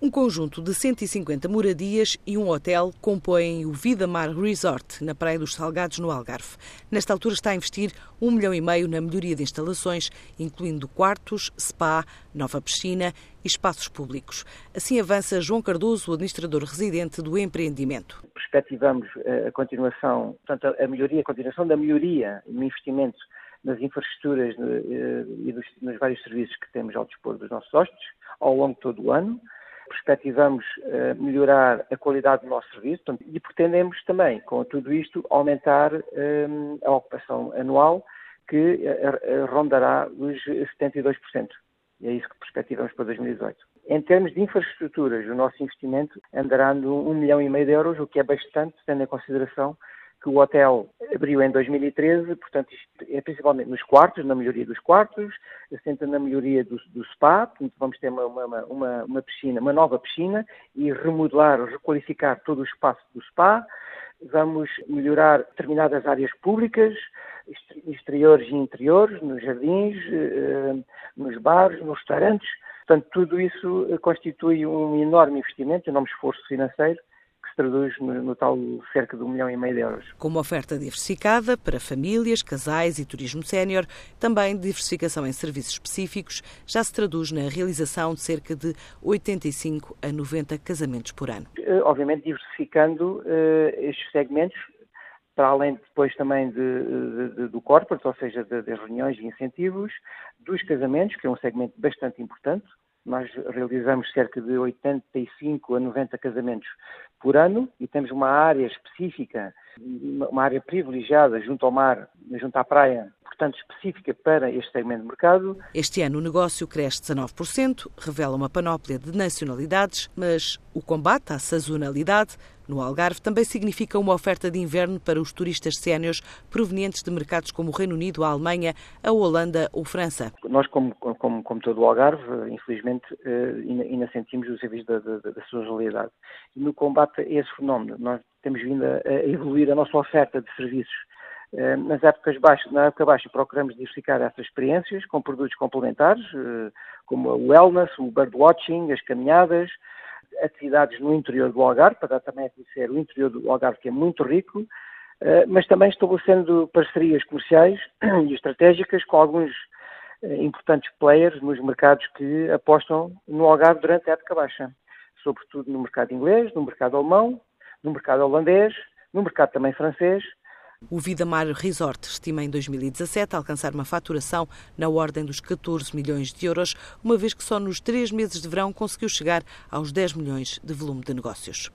Um conjunto de 150 moradias e um hotel compõem o Vida Mar Resort, na Praia dos Salgados, no Algarve. Nesta altura está a investir um milhão e meio na melhoria de instalações, incluindo quartos, spa, nova piscina e espaços públicos. Assim avança João Cardoso, administrador residente do empreendimento. Perspectivamos eh, a continuação, portanto, a melhoria, a continuação da melhoria no investimento nas infraestruturas eh, e nos vários serviços que temos ao dispor dos nossos hóspedes ao longo de todo o ano perspectivamos uh, melhorar a qualidade do nosso serviço e pretendemos também, com tudo isto, aumentar um, a ocupação anual que uh, rondará os 72%. E é isso que perspectivamos para 2018. Em termos de infraestruturas, o nosso investimento andará no 1 milhão e meio de euros, o que é bastante, tendo em consideração que o hotel abriu em 2013, portanto, é principalmente nos quartos, na melhoria dos quartos, assenta na melhoria do, do spa, portanto, vamos ter uma, uma, uma, uma, piscina, uma nova piscina e remodelar, requalificar todo o espaço do spa. Vamos melhorar determinadas áreas públicas, exteriores e interiores, nos jardins, eh, nos bares, nos restaurantes. Portanto, tudo isso constitui um enorme investimento, um enorme esforço financeiro traduz no, no, tal cerca de um milhão e meio de euros. Com uma oferta diversificada para famílias, casais e turismo sénior, também diversificação em serviços específicos, já se traduz na realização de cerca de 85 a 90 casamentos por ano. Eh, obviamente diversificando uh, estes segmentos, para além depois também de, de, do corporate, ou seja, das reuniões e incentivos, dos casamentos, que é um segmento bastante importante, nós realizamos cerca de 85 a 90 casamentos por ano e temos uma área específica, uma área privilegiada junto ao mar, junto à praia, portanto específica para este segmento de mercado. Este ano o negócio cresce 19%, revela uma panóplia de nacionalidades, mas o combate à sazonalidade no Algarve também significa uma oferta de inverno para os turistas sénios provenientes de mercados como o Reino Unido, a Alemanha, a Holanda ou França. Nós, como, como, como todo o Algarve, infelizmente, eh, ainda sentimos o serviço da, da, da sazonalidade. E no combate a esse fenómeno, nós temos vindo a evoluir a nossa oferta de serviços nas épocas baixas, na época baixa procuramos diversificar essas experiências com produtos complementares, eh, como o wellness, o birdwatching, as caminhadas, atividades no interior do Algarve, para dar também a conhecer o interior do Algarve, que é muito rico, eh, mas também estabelecendo parcerias comerciais e estratégicas com alguns importantes players nos mercados que apostam no Algarve durante a época baixa, sobretudo no mercado inglês, no mercado alemão, no mercado holandês, no mercado também francês, o Vida Mar Resort estima em 2017 alcançar uma faturação na ordem dos 14 milhões de euros, uma vez que só nos três meses de verão conseguiu chegar aos 10 milhões de volume de negócios.